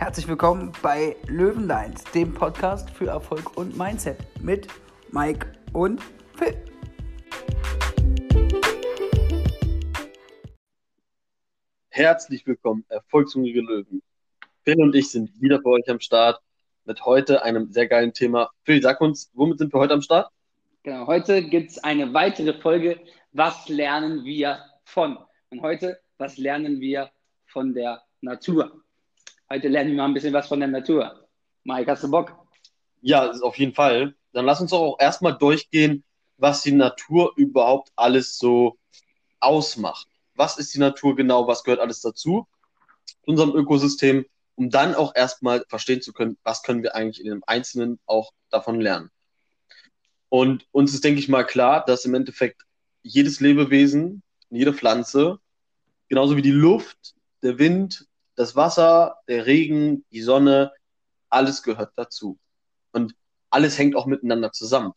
Herzlich willkommen bei Löwenlines, dem Podcast für Erfolg und Mindset mit Mike und Phil. Herzlich willkommen, erfolgshungrige Löwen. Phil und ich sind wieder bei euch am Start mit heute einem sehr geilen Thema. Phil, sag uns, womit sind wir heute am Start? Genau, heute gibt es eine weitere Folge. Was lernen wir von? Und heute, was lernen wir von der Natur? Heute lernen wir mal ein bisschen was von der Natur. Mike, hast du Bock? Ja, auf jeden Fall. Dann lass uns doch auch erstmal durchgehen, was die Natur überhaupt alles so ausmacht. Was ist die Natur genau? Was gehört alles dazu? Zu unserem Ökosystem, um dann auch erstmal verstehen zu können, was können wir eigentlich in dem Einzelnen auch davon lernen. Und uns ist, denke ich mal, klar, dass im Endeffekt jedes Lebewesen, jede Pflanze, genauso wie die Luft, der Wind, das Wasser, der Regen, die Sonne, alles gehört dazu. Und alles hängt auch miteinander zusammen.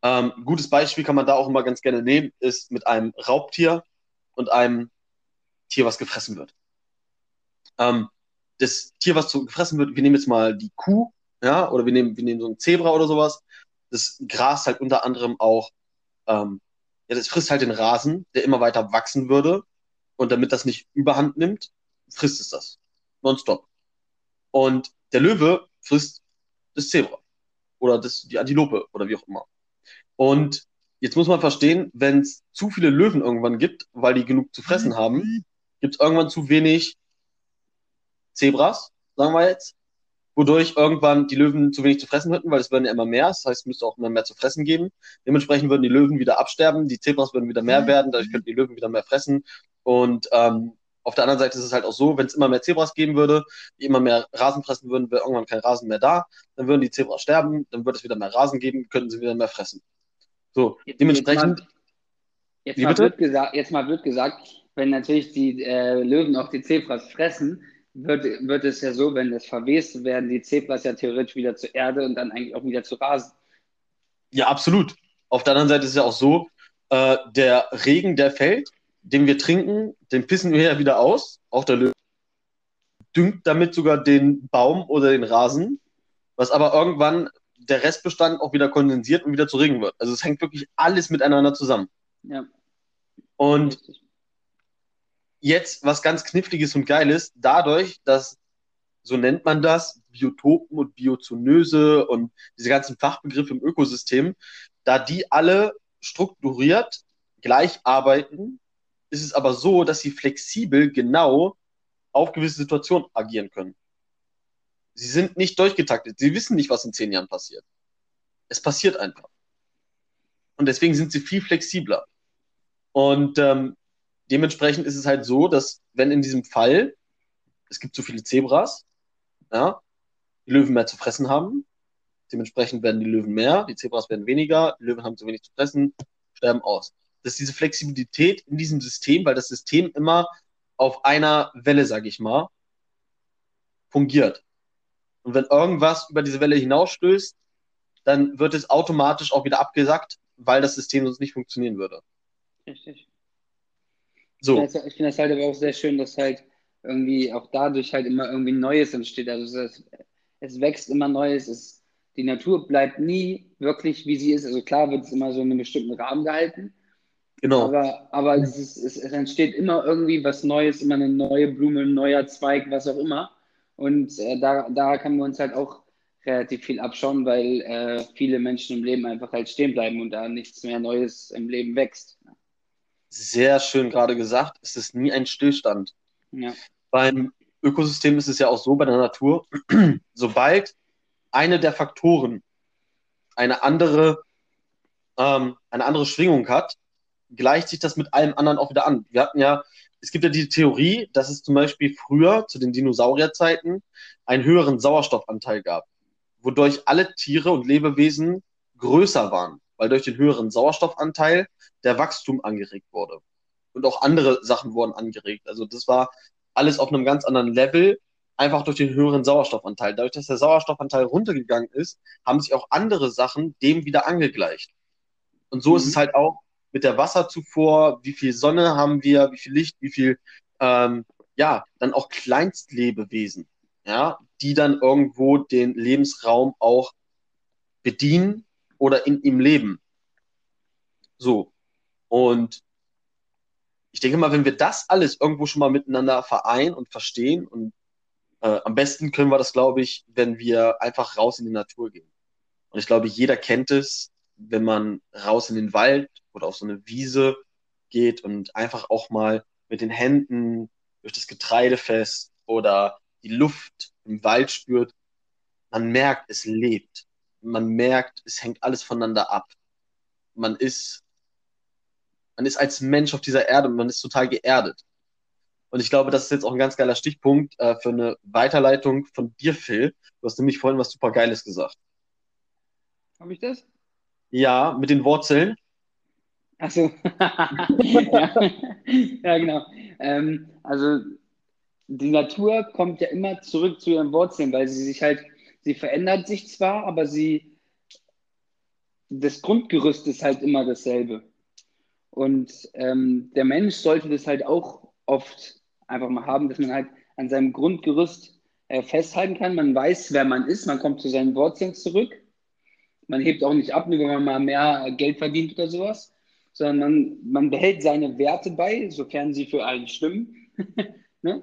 Ähm, gutes Beispiel kann man da auch immer ganz gerne nehmen, ist mit einem Raubtier und einem Tier, was gefressen wird. Ähm, das Tier, was gefressen wird, wir nehmen jetzt mal die Kuh, ja, oder wir nehmen, wir nehmen so ein Zebra oder sowas. Das grast halt unter anderem auch, ähm, ja, das frisst halt den Rasen, der immer weiter wachsen würde. Und damit das nicht überhand nimmt, frisst es das. Nonstop. Und der Löwe frisst das Zebra. Oder das, die Antilope oder wie auch immer. Und jetzt muss man verstehen, wenn es zu viele Löwen irgendwann gibt, weil die genug zu fressen haben, gibt es irgendwann zu wenig Zebras, sagen wir jetzt, wodurch irgendwann die Löwen zu wenig zu fressen hätten, weil es werden ja immer mehr, das heißt, es müsste auch immer mehr zu fressen geben. Dementsprechend würden die Löwen wieder absterben, die Zebras würden wieder mehr werden, dadurch könnten die Löwen wieder mehr fressen und ähm, auf der anderen Seite ist es halt auch so, wenn es immer mehr Zebras geben würde, die immer mehr Rasen fressen würden, wäre irgendwann kein Rasen mehr da, dann würden die Zebras sterben, dann würde es wieder mehr Rasen geben, könnten sie wieder mehr fressen. So, jetzt, dementsprechend. Jetzt mal, jetzt, mal wird gesagt, jetzt mal wird gesagt, wenn natürlich die äh, Löwen auch die Zebras fressen, wird, wird es ja so, wenn das verwest, werden die Zebras ja theoretisch wieder zur Erde und dann eigentlich auch wieder zu Rasen. Ja, absolut. Auf der anderen Seite ist es ja auch so, äh, der Regen, der fällt, den wir trinken, den pissen wir ja wieder aus. Auch der Löwe düngt damit sogar den Baum oder den Rasen, was aber irgendwann der Restbestand auch wieder kondensiert und wieder zu Regen wird. Also es hängt wirklich alles miteinander zusammen. Ja. Und jetzt, was ganz kniffliges und geiles, dadurch, dass, so nennt man das, Biotopen und Biozonöse und diese ganzen Fachbegriffe im Ökosystem, da die alle strukturiert gleich arbeiten, ist es aber so, dass sie flexibel genau auf gewisse Situationen agieren können. Sie sind nicht durchgetaktet. Sie wissen nicht, was in zehn Jahren passiert. Es passiert einfach. Und deswegen sind sie viel flexibler. Und ähm, dementsprechend ist es halt so, dass wenn in diesem Fall es gibt zu viele Zebras, ja, die Löwen mehr zu fressen haben, dementsprechend werden die Löwen mehr, die Zebras werden weniger, die Löwen haben zu wenig zu fressen, sterben aus dass diese Flexibilität in diesem System, weil das System immer auf einer Welle, sage ich mal, fungiert. Und wenn irgendwas über diese Welle hinausstößt, dann wird es automatisch auch wieder abgesackt, weil das System sonst nicht funktionieren würde. Richtig. So. Ich finde das halt aber auch sehr schön, dass halt irgendwie auch dadurch halt immer irgendwie Neues entsteht. Also es, es wächst immer Neues, es, die Natur bleibt nie wirklich, wie sie ist. Also klar wird es immer so in einem bestimmten Rahmen gehalten, Genau. Aber, aber es, ist, es, es, entsteht immer irgendwie was Neues, immer eine neue Blume, ein neuer Zweig, was auch immer. Und äh, da, da können wir uns halt auch relativ viel abschauen, weil äh, viele Menschen im Leben einfach halt stehen bleiben und da nichts mehr Neues im Leben wächst. Sehr schön gerade gesagt, es ist nie ein Stillstand. Ja. Beim Ökosystem ist es ja auch so, bei der Natur, sobald eine der Faktoren eine andere, ähm, eine andere Schwingung hat, gleicht sich das mit allem anderen auch wieder an. Wir hatten ja, es gibt ja die Theorie, dass es zum Beispiel früher zu den Dinosaurierzeiten einen höheren Sauerstoffanteil gab, wodurch alle Tiere und Lebewesen größer waren, weil durch den höheren Sauerstoffanteil der Wachstum angeregt wurde. Und auch andere Sachen wurden angeregt. Also das war alles auf einem ganz anderen Level, einfach durch den höheren Sauerstoffanteil. Dadurch, dass der Sauerstoffanteil runtergegangen ist, haben sich auch andere Sachen dem wieder angegleicht. Und so mhm. ist es halt auch mit der Wasserzufuhr, wie viel Sonne haben wir, wie viel Licht, wie viel, ähm, ja, dann auch Kleinstlebewesen. ja, die dann irgendwo den Lebensraum auch bedienen oder in ihm leben. So. Und ich denke mal, wenn wir das alles irgendwo schon mal miteinander vereinen und verstehen und äh, am besten können wir das, glaube ich, wenn wir einfach raus in die Natur gehen. Und ich glaube, jeder kennt es, wenn man raus in den Wald oder auf so eine Wiese geht und einfach auch mal mit den Händen durch das Getreidefest oder die Luft im Wald spürt, man merkt, es lebt. Man merkt, es hängt alles voneinander ab. Man ist, man ist als Mensch auf dieser Erde und man ist total geerdet. Und ich glaube, das ist jetzt auch ein ganz geiler Stichpunkt äh, für eine Weiterleitung von dir, Phil. Du hast nämlich vorhin was super Geiles gesagt. Habe ich das? Ja, mit den Wurzeln. Achso. ja. ja, genau. Ähm, also die Natur kommt ja immer zurück zu ihren Wurzeln, weil sie sich halt, sie verändert sich zwar, aber sie, das Grundgerüst ist halt immer dasselbe. Und ähm, der Mensch sollte das halt auch oft einfach mal haben, dass man halt an seinem Grundgerüst äh, festhalten kann. Man weiß, wer man ist, man kommt zu seinen Wurzeln zurück. Man hebt auch nicht ab, nur wenn man mal mehr Geld verdient oder sowas, sondern man, man behält seine Werte bei, sofern sie für einen stimmen. ne?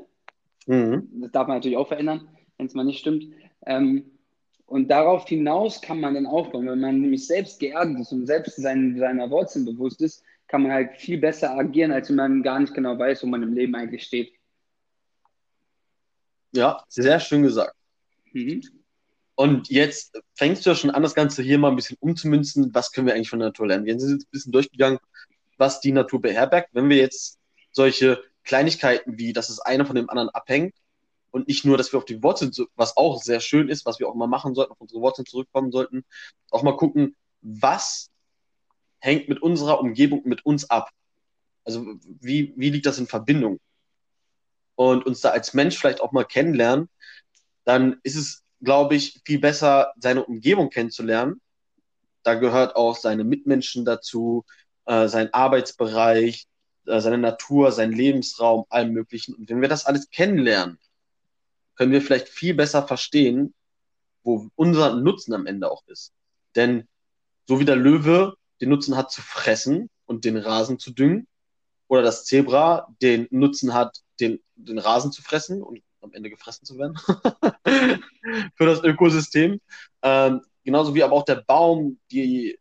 mhm. Das darf man natürlich auch verändern, wenn es mal nicht stimmt. Ähm, und darauf hinaus kann man dann aufbauen. Wenn man nämlich selbst geerdet ist und selbst seinen, seiner Wurzeln bewusst ist, kann man halt viel besser agieren, als wenn man gar nicht genau weiß, wo man im Leben eigentlich steht. Ja, sehr schön gesagt. Mhm. Und jetzt fängst du ja schon an, das Ganze hier mal ein bisschen umzumünzen. Was können wir eigentlich von der Natur lernen? Wir sind jetzt ein bisschen durchgegangen, was die Natur beherbergt. Wenn wir jetzt solche Kleinigkeiten wie, dass es einer von dem anderen abhängt und nicht nur, dass wir auf die Wurzeln, was auch sehr schön ist, was wir auch mal machen sollten, auf unsere Wurzeln zurückkommen sollten, auch mal gucken, was hängt mit unserer Umgebung, mit uns ab. Also wie, wie liegt das in Verbindung? und uns da als Mensch vielleicht auch mal kennenlernen, dann ist es, glaube ich, viel besser, seine Umgebung kennenzulernen. Da gehört auch seine Mitmenschen dazu, äh, sein Arbeitsbereich, äh, seine Natur, sein Lebensraum, allem Möglichen. Und wenn wir das alles kennenlernen, können wir vielleicht viel besser verstehen, wo unser Nutzen am Ende auch ist. Denn so wie der Löwe den Nutzen hat zu fressen und den Rasen zu düngen, oder das Zebra den Nutzen hat, den, den Rasen zu fressen und am Ende gefressen zu werden für das Ökosystem. Ähm, genauso wie aber auch der Baum, die,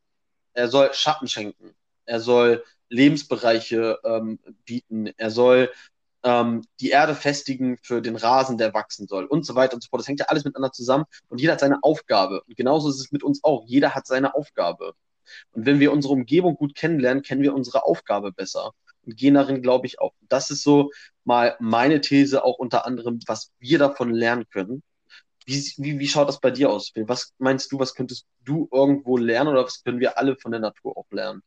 er soll Schatten schenken, er soll Lebensbereiche ähm, bieten, er soll ähm, die Erde festigen für den Rasen, der wachsen soll und so weiter und so fort. Das hängt ja alles miteinander zusammen und jeder hat seine Aufgabe. Und genauso ist es mit uns auch. Jeder hat seine Aufgabe. Und wenn wir unsere Umgebung gut kennenlernen, kennen wir unsere Aufgabe besser darin, glaube ich, auch. Das ist so mal meine These, auch unter anderem, was wir davon lernen können. Wie, wie, wie schaut das bei dir aus? Was meinst du, was könntest du irgendwo lernen oder was können wir alle von der Natur auch lernen?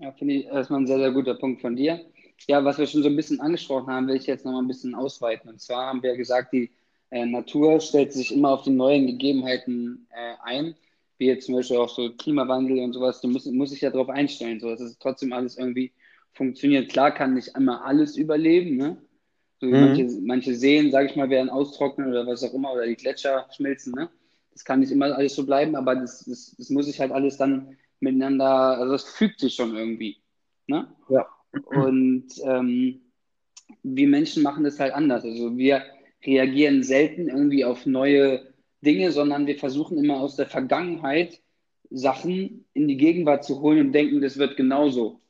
Ja, finde ich erstmal ein sehr, sehr guter Punkt von dir. Ja, was wir schon so ein bisschen angesprochen haben, will ich jetzt noch mal ein bisschen ausweiten. Und zwar haben wir gesagt, die äh, Natur stellt sich immer auf die neuen Gegebenheiten äh, ein, wie jetzt zum Beispiel auch so Klimawandel und sowas. Du musst, musst dich ja darauf einstellen. So, das ist trotzdem alles irgendwie funktioniert. Klar kann nicht einmal alles überleben, ne? So mhm. manche, manche Seen, sage ich mal, werden austrocknen oder was auch immer, oder die Gletscher schmilzen, ne? Das kann nicht immer alles so bleiben, aber das, das, das muss sich halt alles dann miteinander, also das fügt sich schon irgendwie. Ne? Ja. Und ähm, wir Menschen machen das halt anders. Also wir reagieren selten irgendwie auf neue Dinge, sondern wir versuchen immer aus der Vergangenheit Sachen in die Gegenwart zu holen und denken, das wird genauso.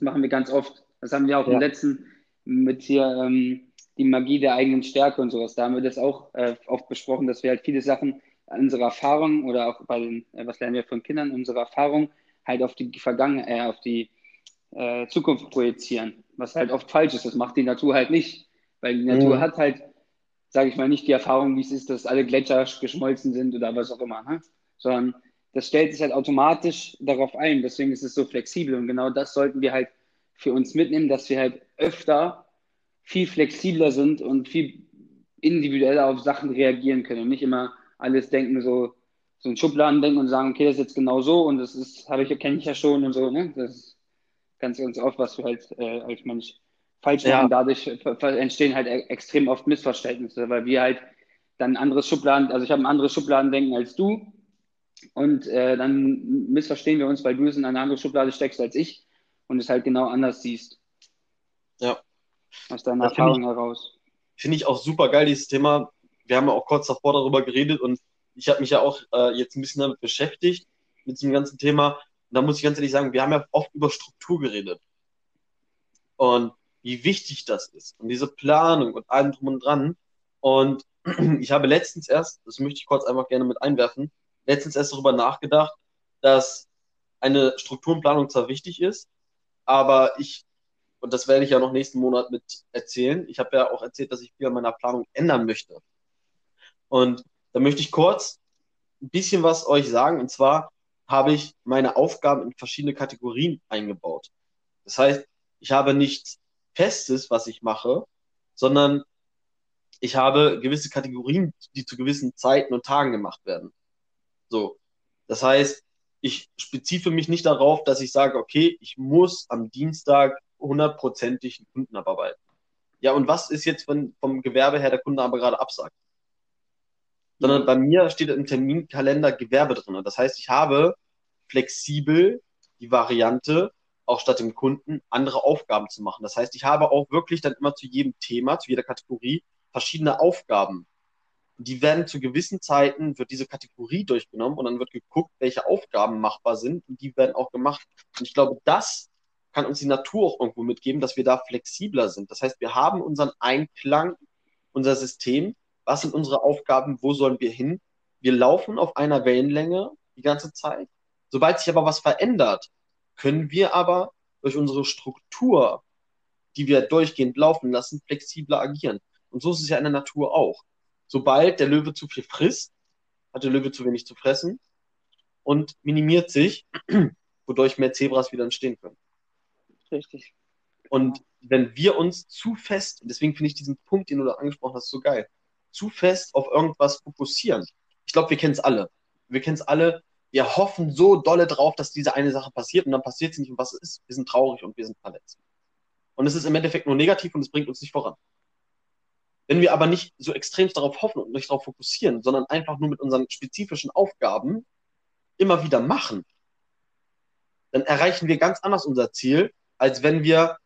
Das machen wir ganz oft. Das haben wir auch ja. im letzten mit hier ähm, die Magie der eigenen Stärke und sowas. Da haben wir das auch äh, oft besprochen, dass wir halt viele Sachen unsere Erfahrung oder auch bei den, äh, was lernen wir von Kindern, unsere Erfahrung halt auf die Vergangenheit, äh, auf die äh, Zukunft projizieren. Was halt oft falsch ist. Das macht die Natur halt nicht. Weil die Natur mhm. hat halt, sage ich mal, nicht die Erfahrung, wie es ist, dass alle Gletscher geschmolzen sind oder was auch immer. Ne? Sondern das stellt sich halt automatisch darauf ein. Deswegen ist es so flexibel. Und genau das sollten wir halt für uns mitnehmen, dass wir halt öfter viel flexibler sind und viel individueller auf Sachen reagieren können und nicht immer alles denken, so, so in Schubladen denken und sagen, okay, das ist jetzt genau so und das ist, habe ich, kenne ich ja schon und so, ne? Das ist ganz, ganz oft, was du halt äh, als Mensch falsch machen. Ja. Dadurch entstehen halt e-, extrem oft Missverständnisse, weil wir halt dann anderes Schubladen, also ich habe ein anderes Schubladendenken als du und äh, dann missverstehen wir uns, weil du es in eine andere Schublade steckst als ich und es halt genau anders siehst. Ja. Aus deiner das Erfahrung ich, heraus. Finde ich auch super geil, dieses Thema. Wir haben ja auch kurz davor darüber geredet und ich habe mich ja auch äh, jetzt ein bisschen damit beschäftigt, mit diesem ganzen Thema. Und da muss ich ganz ehrlich sagen, wir haben ja oft über Struktur geredet. Und wie wichtig das ist. Und diese Planung und allem drum und dran. Und ich habe letztens erst, das möchte ich kurz einfach gerne mit einwerfen, letztens erst darüber nachgedacht, dass eine Strukturenplanung zwar wichtig ist, aber ich, und das werde ich ja noch nächsten Monat mit erzählen, ich habe ja auch erzählt, dass ich viel an meiner Planung ändern möchte. Und da möchte ich kurz ein bisschen was euch sagen. Und zwar habe ich meine Aufgaben in verschiedene Kategorien eingebaut. Das heißt, ich habe nichts Festes, was ich mache, sondern ich habe gewisse Kategorien, die zu gewissen Zeiten und Tagen gemacht werden. So. Das heißt, ich spezife mich nicht darauf, dass ich sage, okay, ich muss am Dienstag hundertprozentig einen Kunden abarbeiten. Ja, und was ist jetzt, wenn vom Gewerbe her der Kunde aber gerade absagt? Sondern bei mir steht im Terminkalender Gewerbe drin. Das heißt, ich habe flexibel die Variante, auch statt dem Kunden andere Aufgaben zu machen. Das heißt, ich habe auch wirklich dann immer zu jedem Thema, zu jeder Kategorie verschiedene Aufgaben die werden zu gewissen Zeiten, wird diese Kategorie durchgenommen und dann wird geguckt, welche Aufgaben machbar sind und die werden auch gemacht. Und ich glaube, das kann uns die Natur auch irgendwo mitgeben, dass wir da flexibler sind. Das heißt, wir haben unseren Einklang, unser System, was sind unsere Aufgaben, wo sollen wir hin? Wir laufen auf einer Wellenlänge die ganze Zeit. Sobald sich aber was verändert, können wir aber durch unsere Struktur, die wir durchgehend laufen lassen, flexibler agieren. Und so ist es ja in der Natur auch sobald der Löwe zu viel frisst, hat der Löwe zu wenig zu fressen und minimiert sich, wodurch mehr Zebras wieder entstehen können. Richtig. Und wenn wir uns zu fest, deswegen finde ich diesen Punkt, den du da angesprochen hast, so geil, zu fest auf irgendwas fokussieren. Ich glaube, wir kennen es alle. Wir kennen es alle. Wir hoffen so dolle drauf, dass diese eine Sache passiert und dann passiert sie nicht und was ist? Wir sind traurig und wir sind verletzt. Und es ist im Endeffekt nur negativ und es bringt uns nicht voran. Wenn wir aber nicht so extrem darauf hoffen und nicht darauf fokussieren, sondern einfach nur mit unseren spezifischen Aufgaben immer wieder machen, dann erreichen wir ganz anders unser Ziel, als wenn wir,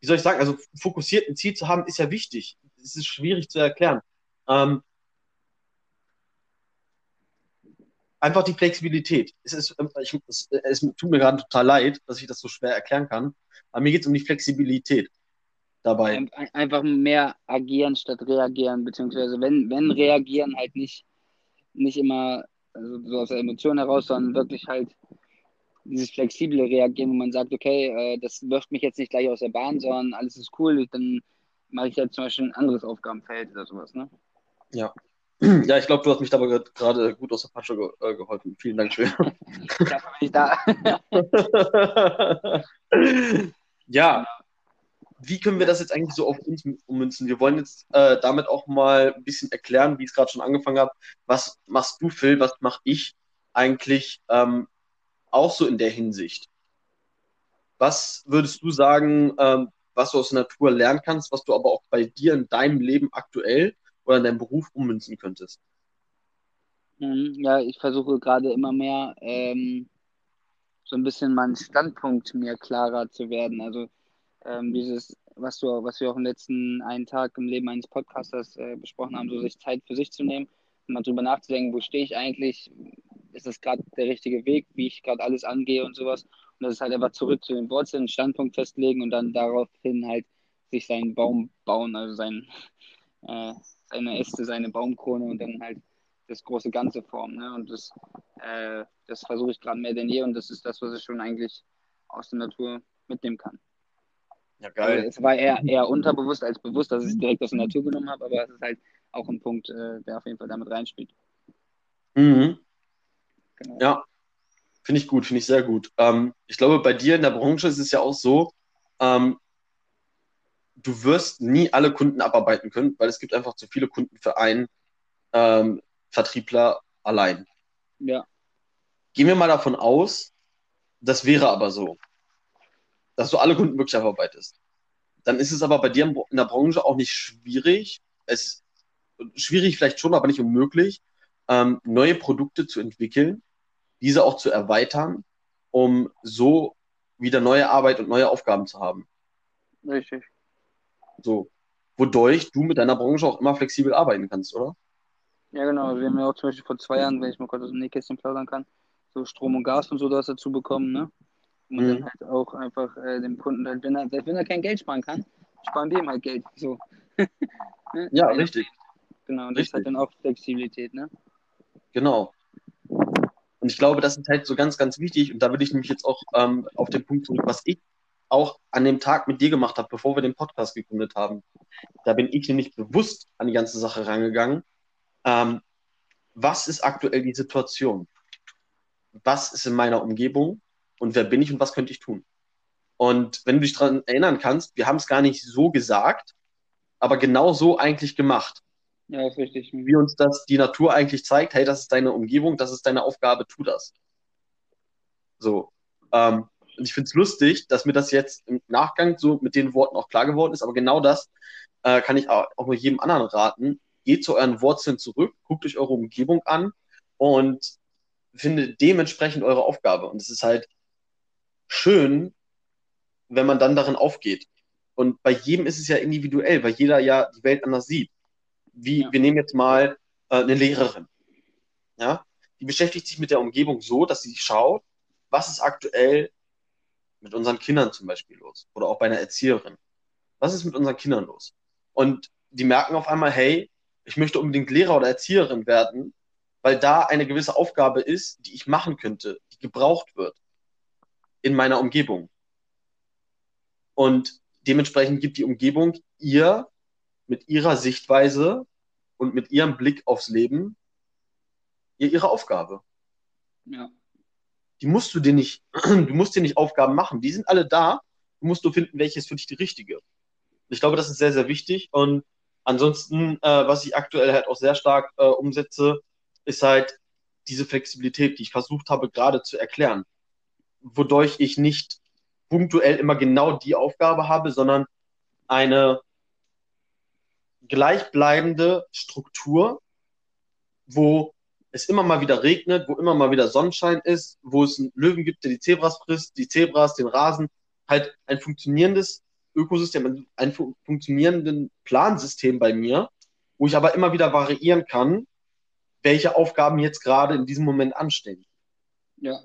wie soll ich sagen, also fokussiert ein Ziel zu haben, ist ja wichtig. Es ist schwierig zu erklären. Ähm, einfach die Flexibilität. Es, ist, ich, es, es tut mir gerade total leid, dass ich das so schwer erklären kann, aber mir geht es um die Flexibilität dabei. Einfach mehr agieren statt reagieren, beziehungsweise wenn, wenn reagieren, halt nicht, nicht immer also so aus der Emotion heraus, sondern wirklich halt dieses flexible Reagieren, wo man sagt, okay, äh, das wirft mich jetzt nicht gleich aus der Bahn, sondern alles ist cool, dann mache ich jetzt zum Beispiel ein anderes Aufgabenfeld oder sowas, ne? Ja. Ja, ich glaube, du hast mich dabei gerade gut aus der Patsche ge äh, geholfen. Vielen Dank schön. Dafür bin ich da. ja, wie können wir das jetzt eigentlich so auf uns ummünzen? Wir wollen jetzt äh, damit auch mal ein bisschen erklären, wie ich es gerade schon angefangen habe. Was machst du, Phil? Was mache ich eigentlich ähm, auch so in der Hinsicht? Was würdest du sagen, ähm, was du aus der Natur lernen kannst, was du aber auch bei dir in deinem Leben aktuell oder in deinem Beruf ummünzen könntest? Mhm, ja, ich versuche gerade immer mehr ähm, so ein bisschen meinen Standpunkt mir klarer zu werden. Also ähm, dieses, was du, was wir auch im letzten einen Tag im Leben eines Podcasters äh, besprochen haben, so sich Zeit für sich zu nehmen mal drüber nachzudenken, wo stehe ich eigentlich, ist das gerade der richtige Weg, wie ich gerade alles angehe und sowas. Und das ist halt einfach zurück zu den Wurzeln, Standpunkt festlegen und dann daraufhin halt sich seinen Baum bauen, also sein, äh, seine Äste, seine Baumkrone und dann halt das große Ganze formen. Ne? Und das, äh, das versuche ich gerade mehr denn je und das ist das, was ich schon eigentlich aus der Natur mitnehmen kann. Ja, geil. Also es war eher, eher unterbewusst als bewusst, dass ich es direkt aus der Natur genommen habe, aber es ist halt auch ein Punkt, äh, der auf jeden Fall damit reinspielt. Mhm. Genau. Ja, finde ich gut, finde ich sehr gut. Ähm, ich glaube, bei dir in der Branche ist es ja auch so, ähm, du wirst nie alle Kunden abarbeiten können, weil es gibt einfach zu viele Kunden für einen ähm, Vertriebler allein. Ja. Gehen wir mal davon aus, das wäre aber so dass du alle Kunden wirklich abarbeitest. Dann ist es aber bei dir in der Branche auch nicht schwierig, es schwierig vielleicht schon, aber nicht unmöglich, ähm, neue Produkte zu entwickeln, diese auch zu erweitern, um so wieder neue Arbeit und neue Aufgaben zu haben. Richtig. So. Wodurch du mit deiner Branche auch immer flexibel arbeiten kannst, oder? Ja, genau. Also wir haben ja auch zum Beispiel vor zwei Jahren, wenn ich mal kurz aus dem Nähkästchen plaudern kann, so Strom und Gas und so das dazu bekommen, ne? Und mhm. dann halt auch einfach äh, dem Kunden, halt, wenn er, wenn er kein Geld sparen kann, sparen wir ihm halt Geld. So. ne? Ja, also, richtig. Genau, und richtig. das ist halt dann auch Flexibilität, ne? Genau. Und ich glaube, das ist halt so ganz, ganz wichtig. Und da will ich nämlich jetzt auch ähm, auf den Punkt zurück, was ich auch an dem Tag mit dir gemacht habe, bevor wir den Podcast gegründet haben. Da bin ich nämlich bewusst an die ganze Sache rangegangen. Ähm, was ist aktuell die Situation? Was ist in meiner Umgebung? Und wer bin ich und was könnte ich tun? Und wenn du dich daran erinnern kannst, wir haben es gar nicht so gesagt, aber genau so eigentlich gemacht. Ja, ist richtig. Wie uns das die Natur eigentlich zeigt, hey, das ist deine Umgebung, das ist deine Aufgabe, tu das. So. Ähm, und ich finde es lustig, dass mir das jetzt im Nachgang so mit den Worten auch klar geworden ist, aber genau das äh, kann ich auch, auch nur jedem anderen raten. Geht zu euren Wurzeln zurück, guckt euch eure Umgebung an und findet dementsprechend eure Aufgabe. Und es ist halt schön, wenn man dann darin aufgeht. Und bei jedem ist es ja individuell, weil jeder ja die Welt anders sieht wie, ja. wir nehmen jetzt mal äh, eine Lehrerin. Ja? Die beschäftigt sich mit der Umgebung so, dass sie schaut, was ist aktuell mit unseren Kindern zum Beispiel los? Oder auch bei einer Erzieherin. Was ist mit unseren Kindern los? Und die merken auf einmal, hey, ich möchte unbedingt Lehrer oder Erzieherin werden, weil da eine gewisse Aufgabe ist, die ich machen könnte, die gebraucht wird in meiner Umgebung. Und dementsprechend gibt die Umgebung ihr mit ihrer Sichtweise und mit ihrem Blick aufs Leben ihr ihre Aufgabe. Ja. Die musst du dir nicht, du musst dir nicht Aufgaben machen. Die sind alle da. Du musst nur finden, welche ist für dich die richtige. Ich glaube, das ist sehr, sehr wichtig. Und ansonsten, äh, was ich aktuell halt auch sehr stark äh, umsetze, ist halt diese Flexibilität, die ich versucht habe gerade zu erklären. Wodurch ich nicht punktuell immer genau die Aufgabe habe, sondern eine gleichbleibende Struktur, wo es immer mal wieder regnet, wo immer mal wieder Sonnenschein ist, wo es einen Löwen gibt, der die Zebras frisst, die Zebras, den Rasen, halt ein funktionierendes Ökosystem, ein fu funktionierendes Plansystem bei mir, wo ich aber immer wieder variieren kann, welche Aufgaben jetzt gerade in diesem Moment anstehen. Ja.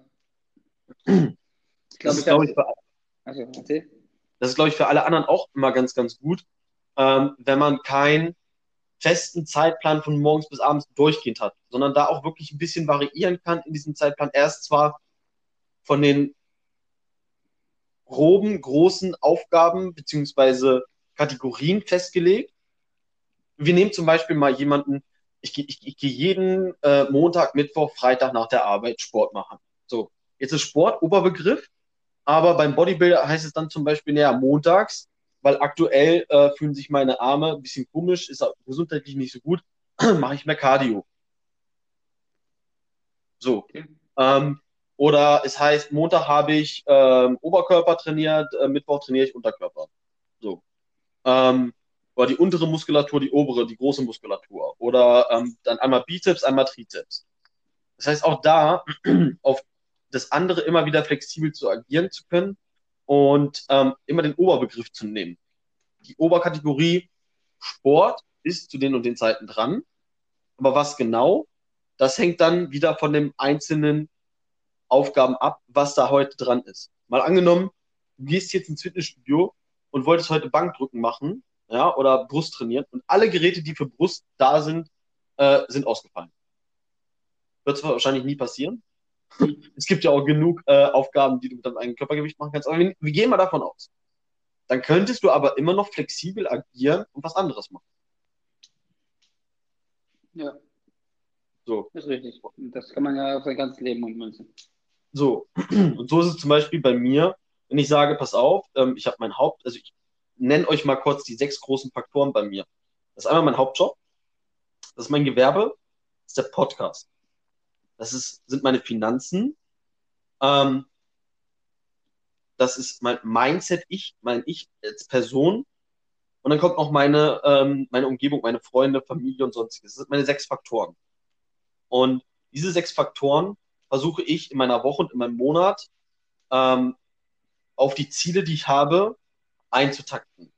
Ich glaube, das, ist, glaube ich, für, also, okay. das ist, glaube ich, für alle anderen auch immer ganz, ganz gut, ähm, wenn man keinen festen Zeitplan von morgens bis abends durchgehend hat, sondern da auch wirklich ein bisschen variieren kann in diesem Zeitplan. Er ist zwar von den groben, großen Aufgaben beziehungsweise Kategorien festgelegt. Wir nehmen zum Beispiel mal jemanden, ich, ich, ich gehe jeden äh, Montag, Mittwoch, Freitag nach der Arbeit Sport machen. So, jetzt ist Sport Oberbegriff, aber beim Bodybuilder heißt es dann zum Beispiel, naja, montags weil aktuell äh, fühlen sich meine Arme ein bisschen komisch, ist auch gesundheitlich nicht so gut, mache ich mehr Cardio. So. Okay. Ähm, oder es heißt, Montag habe ich ähm, Oberkörper trainiert, äh, Mittwoch trainiere ich Unterkörper. So. Ähm, oder die untere Muskulatur, die obere, die große Muskulatur. Oder ähm, dann einmal Bizeps, einmal Trizeps. Das heißt, auch da auf das andere immer wieder flexibel zu agieren zu können, und ähm, immer den Oberbegriff zu nehmen. Die Oberkategorie Sport ist zu den und den Zeiten dran. Aber was genau, das hängt dann wieder von den einzelnen Aufgaben ab, was da heute dran ist. Mal angenommen, du gehst jetzt ins Fitnessstudio und wolltest heute Bankdrücken machen, ja, oder Brust trainieren und alle Geräte, die für Brust da sind, äh, sind ausgefallen. Wird zwar wahrscheinlich nie passieren, es gibt ja auch genug äh, Aufgaben, die du mit deinem eigenen Körpergewicht machen kannst. Aber wir, wir gehen mal davon aus. Dann könntest du aber immer noch flexibel agieren und was anderes machen. Ja. So. Das ist richtig. Das kann man ja auf sein ganzes Leben ummünzen. So. Und so ist es zum Beispiel bei mir, wenn ich sage, pass auf, ähm, ich habe mein Haupt, also ich nenne euch mal kurz die sechs großen Faktoren bei mir. Das ist einmal mein Hauptjob, das ist mein Gewerbe, das ist der Podcast das ist, sind meine Finanzen, ähm, das ist mein Mindset, ich, mein Ich als Person Und dann kommt noch meine, ähm, meine Umgebung, meine Freunde, Familie und sonstiges. Das sind meine sechs Faktoren. Und diese sechs Faktoren versuche ich in meiner Woche und in meinem Monat ähm, auf die Ziele, die ich habe, einzutakten.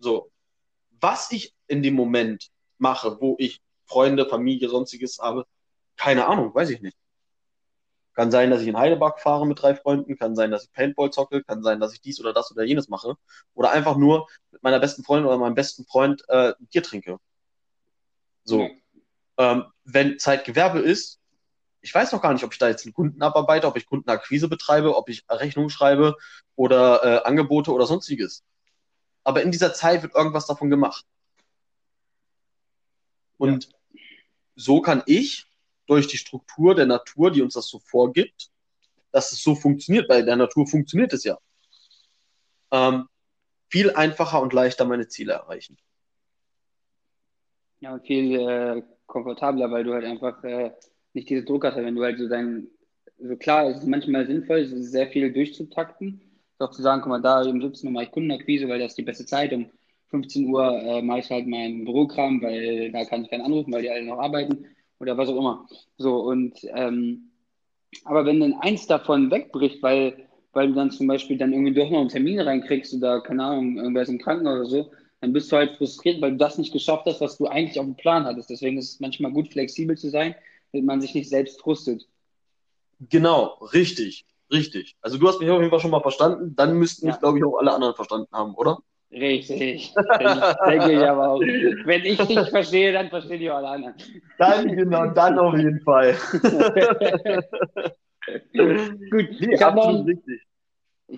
So, was ich in dem Moment mache, wo ich Freunde, Familie, sonstiges habe, keine Ahnung, weiß ich nicht. Kann sein, dass ich in Heidelberg fahre mit drei Freunden, kann sein, dass ich Paintball zocke, kann sein, dass ich dies oder das oder jenes mache. Oder einfach nur mit meiner besten Freundin oder meinem besten Freund äh, Bier trinke. So. Ja. Ähm, wenn Zeitgewerbe ist, ich weiß noch gar nicht, ob ich da jetzt einen Kunden abarbeite, ob ich Kundenakquise betreibe, ob ich Rechnungen schreibe oder äh, Angebote oder sonstiges. Aber in dieser Zeit wird irgendwas davon gemacht. Und ja. so kann ich durch die Struktur der Natur, die uns das so vorgibt, dass es so funktioniert, weil der Natur funktioniert es ja, ähm, viel einfacher und leichter meine Ziele erreichen. Ja, und viel äh, komfortabler, weil du halt einfach äh, nicht diese Druck hast, wenn du halt so dein, so klar, es ist manchmal sinnvoll, es ist sehr viel durchzutakten, auch zu sagen, guck mal, da im 17 Uhr mache ich Kundenakquise, weil das ist die beste Zeit, um 15 Uhr äh, mache ich halt meinen Bürokram, weil da kann ich keinen anrufen, weil die alle noch arbeiten oder was auch immer. So, und ähm, aber wenn dann eins davon wegbricht, weil, weil du dann zum Beispiel dann irgendwie doch noch einen Termin reinkriegst oder, keine Ahnung, irgendwer ist im Krankenhaus oder so, dann bist du halt frustriert, weil du das nicht geschafft hast, was du eigentlich auf dem Plan hattest. Deswegen ist es manchmal gut, flexibel zu sein, damit man sich nicht selbst frustet. Genau, richtig, richtig. Also du hast mich auf jeden Fall schon mal verstanden, dann müssten mich, ja. glaube ich, auch alle anderen verstanden haben, oder? Richtig, denke ich aber auch. Wenn ich dich verstehe, dann verstehen die auch alle anderen. Dann, genau, dann auf jeden Fall. Gut, nee, ich habe noch,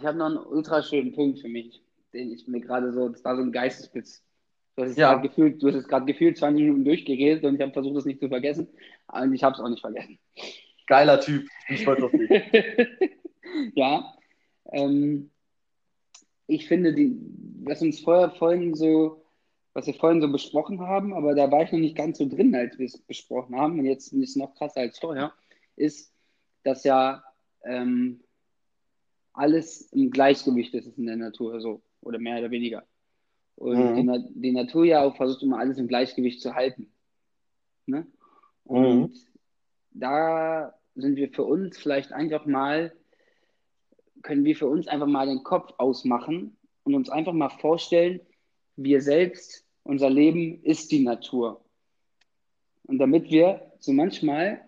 hab noch einen ultra schönen Punkt für mich, den ich mir gerade so, das war so ein Geistesblitz. Du hast es ja. gerade gefühlt, du hast es gerade gefühlt 20 Minuten durchgeredet und ich habe versucht, es nicht zu vergessen. Und ich habe es auch nicht vergessen. Geiler Typ. Ich stolz auf dich. ja. Ähm, ich finde, die, was uns vorher vorhin so, was wir vorhin so besprochen haben, aber da war ich noch nicht ganz so drin, als wir es besprochen haben, und jetzt ist es noch krasser als vorher, ist, dass ja ähm, alles im Gleichgewicht ist in der Natur, so, oder mehr oder weniger. Und mhm. die, die, Natur ja auch versucht immer alles im Gleichgewicht zu halten. Ne? Und mhm. da sind wir für uns vielleicht einfach mal können wir für uns einfach mal den Kopf ausmachen und uns einfach mal vorstellen, wir selbst, unser Leben ist die Natur. Und damit wir so manchmal,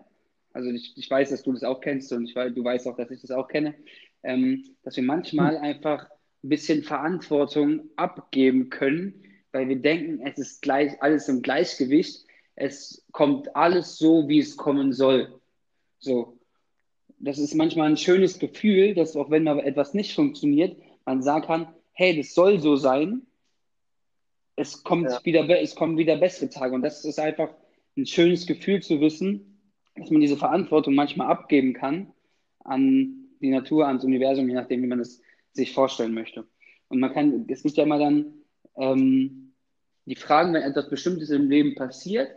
also ich, ich weiß, dass du das auch kennst und ich weiß, du weißt auch, dass ich das auch kenne, ähm, dass wir manchmal hm. einfach ein bisschen Verantwortung abgeben können, weil wir denken, es ist gleich alles im Gleichgewicht, es kommt alles so, wie es kommen soll. So das ist manchmal ein schönes Gefühl, dass auch wenn mal etwas nicht funktioniert, man sagen kann, hey, das soll so sein. Es kommt ja. wieder, es kommen wieder bessere Tage. Und das ist einfach ein schönes Gefühl zu wissen, dass man diese Verantwortung manchmal abgeben kann an die Natur, ans Universum, je nachdem, wie man es sich vorstellen möchte. Und man kann, es gibt ja immer dann ähm, die Fragen, wenn etwas Bestimmtes im Leben passiert,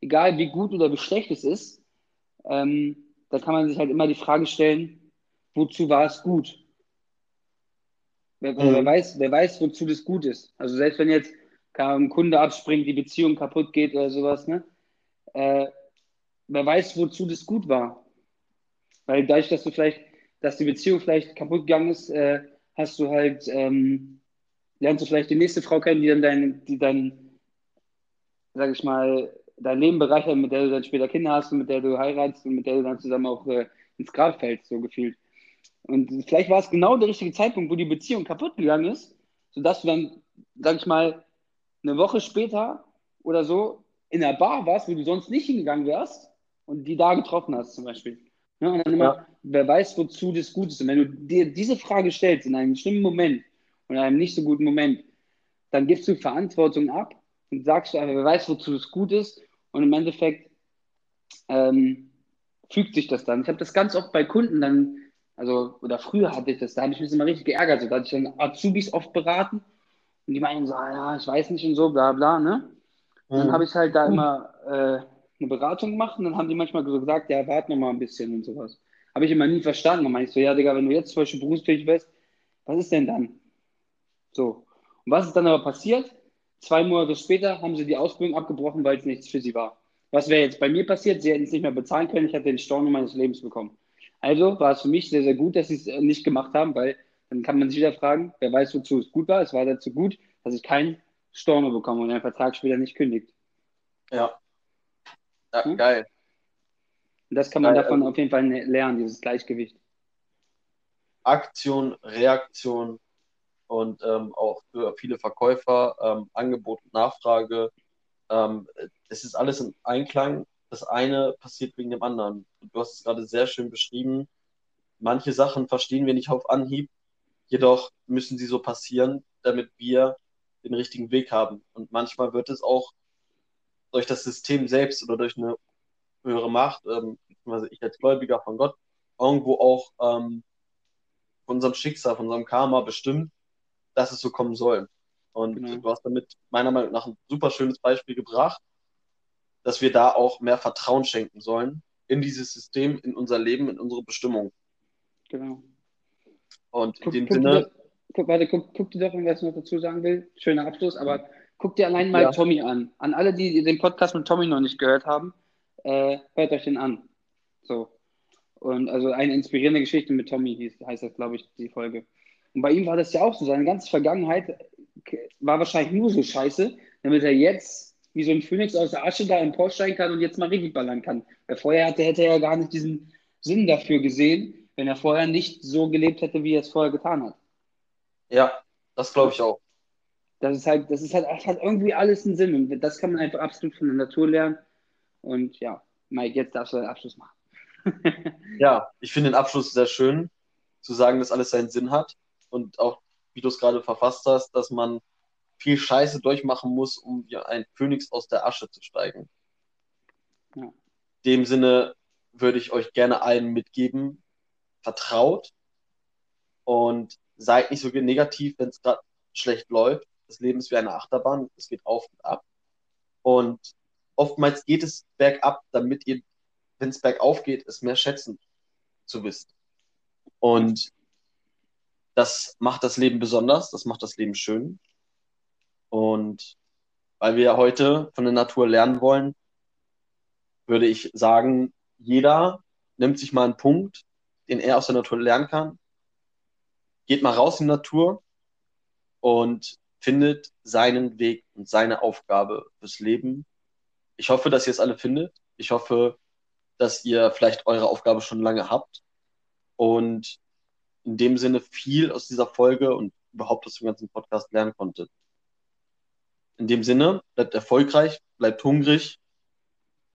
egal wie gut oder wie schlecht es ist, ähm, da kann man sich halt immer die Frage stellen, wozu war es gut? Wer, mhm. wer, weiß, wer weiß, wozu das gut ist. Also selbst wenn jetzt ein Kunde abspringt, die Beziehung kaputt geht oder sowas, ne? Äh, wer weiß, wozu das gut war. Weil dadurch, dass du vielleicht, dass die Beziehung vielleicht kaputt gegangen ist, äh, hast du halt, ähm, lernst du vielleicht die nächste Frau kennen, die dann dein, die dann, sag ich mal, dein Leben bereichert, mit der du dann später Kinder hast und mit der du heiratest und mit der du dann zusammen auch äh, ins Grab fällst, so gefühlt. Und vielleicht war es genau der richtige Zeitpunkt, wo die Beziehung kaputt gegangen ist, sodass du dann, sag ich mal, eine Woche später oder so in der Bar warst, wo du sonst nicht hingegangen wärst und die da getroffen hast, zum Beispiel. Ja, und dann immer, ja. wer weiß, wozu das gut ist. Und wenn du dir diese Frage stellst in einem schlimmen Moment und in einem nicht so guten Moment, dann gibst du Verantwortung ab und sagst du einfach, wer weiß, wozu es gut ist. Und im Endeffekt ähm, fügt sich das dann. Ich habe das ganz oft bei Kunden dann, also, oder früher hatte ich das, da habe ich mich immer richtig geärgert. So, da hatte ich dann Azubis oft beraten und die meinen so, ah, ja, ich weiß nicht und so, bla bla, ne? Und dann mhm. habe ich halt da immer äh, eine Beratung gemacht und dann haben die manchmal so gesagt, ja, warte noch mal ein bisschen und sowas. Habe ich immer nie verstanden. Dann meine ich so, ja, Digga, wenn du jetzt zum Beispiel berufsfähig bist, was ist denn dann? So. Und was ist dann aber passiert? Zwei Monate später haben sie die Ausbildung abgebrochen, weil es nichts für sie war. Was wäre jetzt bei mir passiert? Sie hätten es nicht mehr bezahlen können. Ich hätte den Storno meines Lebens bekommen. Also war es für mich sehr, sehr gut, dass sie es äh, nicht gemacht haben, weil dann kann man sich wieder fragen, wer weiß, wozu es gut war. Es war dazu gut, dass ich keinen Storno bekomme und einen Vertrag später nicht kündigt. Ja. ja hm? Geil. Und das kann man geil, davon also auf jeden Fall lernen, dieses Gleichgewicht. Aktion, Reaktion und ähm, auch für viele Verkäufer ähm, Angebot und Nachfrage. Ähm, es ist alles im Einklang. Das eine passiert wegen dem anderen. Du hast es gerade sehr schön beschrieben. Manche Sachen verstehen wir nicht auf Anhieb, jedoch müssen sie so passieren, damit wir den richtigen Weg haben. Und manchmal wird es auch durch das System selbst oder durch eine höhere Macht, ähm, ich als Gläubiger von Gott, irgendwo auch ähm, von unserem Schicksal, von unserem Karma bestimmt, dass es so kommen soll. Und genau. du hast damit meiner Meinung nach ein super schönes Beispiel gebracht, dass wir da auch mehr Vertrauen schenken sollen in dieses System, in unser Leben, in unsere Bestimmung. Genau. Und guck, in dem Sinne. Guck, warte, guck, guck dir doch, was ich noch dazu sagen will. Schöner Abschluss, aber guck dir allein mal ja. Tommy an. An alle, die den Podcast mit Tommy noch nicht gehört haben, äh, hört euch den an. So. Und also eine inspirierende Geschichte mit Tommy hieß, heißt das, glaube ich, die Folge. Und bei ihm war das ja auch so. Seine ganze Vergangenheit war wahrscheinlich nur so scheiße, damit er jetzt wie so ein Phönix aus der Asche da im Porsche steigen kann und jetzt mal richtig ballern kann. Weil vorher hatte, hätte er ja gar nicht diesen Sinn dafür gesehen, wenn er vorher nicht so gelebt hätte, wie er es vorher getan hat. Ja, das glaube ich auch. Das ist halt, das ist halt, hat irgendwie alles einen Sinn und das kann man einfach absolut von der Natur lernen. Und ja, Mike, jetzt darfst du den Abschluss machen. ja, ich finde den Abschluss sehr schön, zu sagen, dass alles seinen Sinn hat und auch, wie du es gerade verfasst hast, dass man viel Scheiße durchmachen muss, um wie ein Phönix aus der Asche zu steigen. Ja. In dem Sinne würde ich euch gerne allen mitgeben, vertraut und seid nicht so negativ, wenn es gerade schlecht läuft. Das Leben ist wie eine Achterbahn, es geht auf und ab. Und oftmals geht es bergab, damit ihr, wenn es bergauf geht, es mehr schätzen zu wissen. Und das macht das Leben besonders, das macht das Leben schön. Und weil wir heute von der Natur lernen wollen, würde ich sagen, jeder nimmt sich mal einen Punkt, den er aus der Natur lernen kann, geht mal raus in die Natur und findet seinen Weg und seine Aufgabe fürs Leben. Ich hoffe, dass ihr es alle findet. Ich hoffe, dass ihr vielleicht eure Aufgabe schon lange habt und in dem Sinne viel aus dieser Folge und überhaupt aus dem ganzen Podcast lernen konntet. In dem Sinne, bleibt erfolgreich, bleibt hungrig